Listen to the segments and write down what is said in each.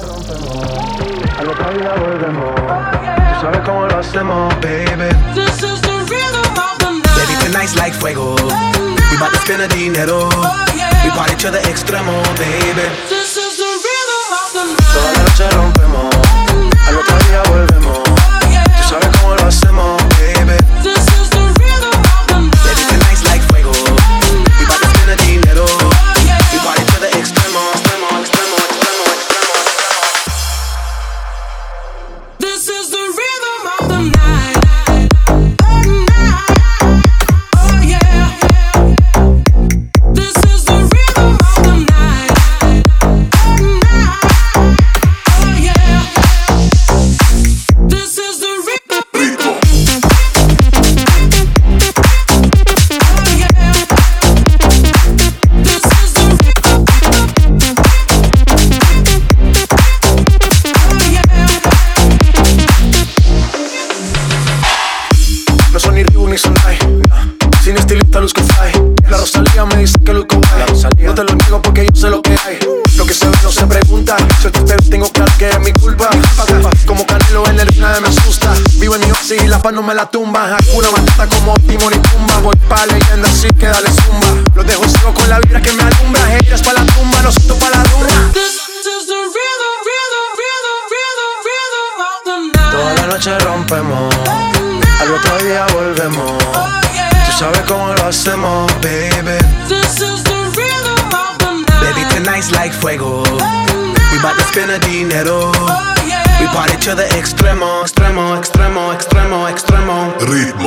rompemos, al otro día volvemos. Tú sabes cómo lo hacemos, baby. This is the rhythm of the night. Baby, tonight's like fuego. We bout to spend the dinero. Oh. We party to the extremo, baby. This is the rhythm of the Toda la night. noche rompemos, Me dice que luzco guay. No te lo niego porque yo sé lo que hay. Lo que se ve no se pregunta. Si yo te tengo claro que es mi culpa. Como Canelo en el nadie me asusta. Vivo en mi oasis y la paz no me la tumba. Hakuna Matata como Timon y Pumba. Voy pa' leyenda así que dale zumba. Los dejo ciego con la vibra que me alumbra. Ellas pa' la tumba, nosotros pa' la luna. This is the rhythm, rhythm, rhythm, rhythm, rhythm of the Toda la noche rompemos. Al otro día volvemos. Tú yeah. sabes cómo lo hacemos, baby. This is the rhythm of the night. Baby, tonight's like fuego. We bout to spend the dinero. Oh We yeah. party to the extremo, extremo, extremo, extremo, extremo. Ritmo.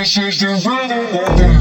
This is the rhythm of the